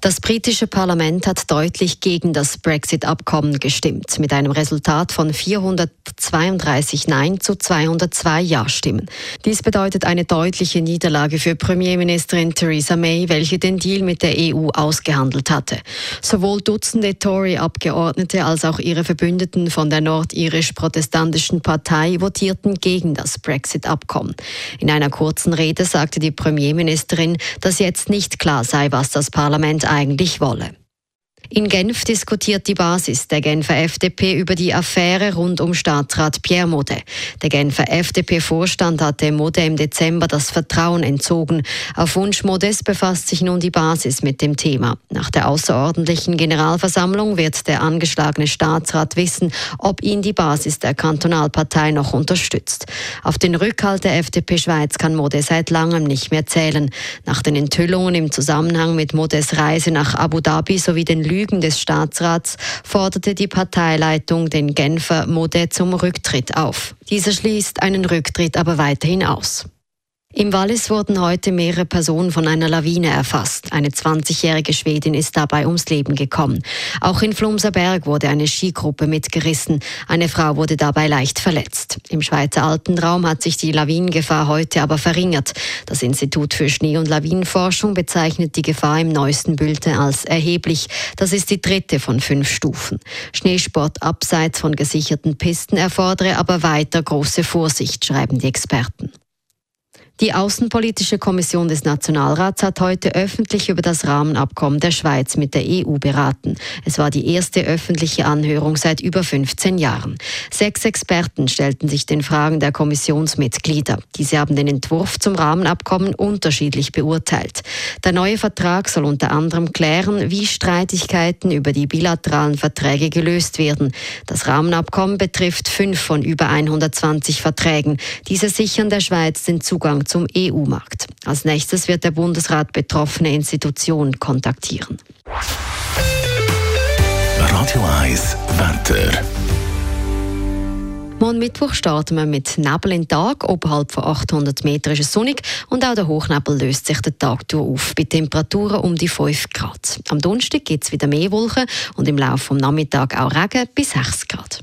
Das britische Parlament hat deutlich gegen das Brexit-Abkommen gestimmt, mit einem Resultat von 432 Nein zu 202 Ja-Stimmen. Dies bedeutet eine deutliche Niederlage für Premierministerin Theresa May, welche den Deal mit der EU ausgehandelt hatte. Sowohl Dutzende Tory-Abgeordnete als auch ihre Verbündeten von der nordirisch-protestantischen Partei votierten gegen das Brexit-Abkommen. In einer kurzen Rede sagte die Premierministerin, dass jetzt nicht klar sei, was das Parlament eigentlich wolle. In Genf diskutiert die Basis der Genfer FDP über die Affäre rund um Staatsrat Pierre Mode. Der Genfer FDP-Vorstand hatte Mode im Dezember das Vertrauen entzogen. Auf Wunsch Modes befasst sich nun die Basis mit dem Thema. Nach der außerordentlichen Generalversammlung wird der angeschlagene Staatsrat wissen, ob ihn die Basis der Kantonalpartei noch unterstützt. Auf den Rückhalt der FDP Schweiz kann Mode seit langem nicht mehr zählen. Nach den Enthüllungen im Zusammenhang mit Modes Reise nach Abu Dhabi sowie den Lügen Lügen des Staatsrats forderte die Parteileitung den Genfer Mode zum Rücktritt auf. Dieser schließt einen Rücktritt aber weiterhin aus. Im Wallis wurden heute mehrere Personen von einer Lawine erfasst. Eine 20-jährige Schwedin ist dabei ums Leben gekommen. Auch in Flumserberg wurde eine Skigruppe mitgerissen. Eine Frau wurde dabei leicht verletzt. Im Schweizer Alpenraum hat sich die Lawinengefahr heute aber verringert. Das Institut für Schnee- und Lawinenforschung bezeichnet die Gefahr im neuesten Bulletin als erheblich. Das ist die dritte von fünf Stufen. Schneesport abseits von gesicherten Pisten erfordere aber weiter große Vorsicht, schreiben die Experten. Die Außenpolitische Kommission des Nationalrats hat heute öffentlich über das Rahmenabkommen der Schweiz mit der EU beraten. Es war die erste öffentliche Anhörung seit über 15 Jahren. Sechs Experten stellten sich den Fragen der Kommissionsmitglieder. Diese haben den Entwurf zum Rahmenabkommen unterschiedlich beurteilt. Der neue Vertrag soll unter anderem klären, wie Streitigkeiten über die bilateralen Verträge gelöst werden. Das Rahmenabkommen betrifft fünf von über 120 Verträgen. Diese sichern der Schweiz den Zugang zum EU-Markt. Als nächstes wird der Bundesrat betroffene Institutionen kontaktieren. Radio 1 Wetter. Morgen Mittwoch starten wir mit Nebel in Tag. Oberhalb von 800 Metern ist es sonnig und auch der Hochnebel löst sich den Tag durch auf, bei Temperaturen um die 5 Grad. Am Donnerstag gibt es wieder mehr Wolken und im Laufe des Nachmittags auch Regen bis 6 Grad.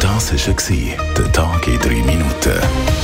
Das war der Tag in 3 Minuten.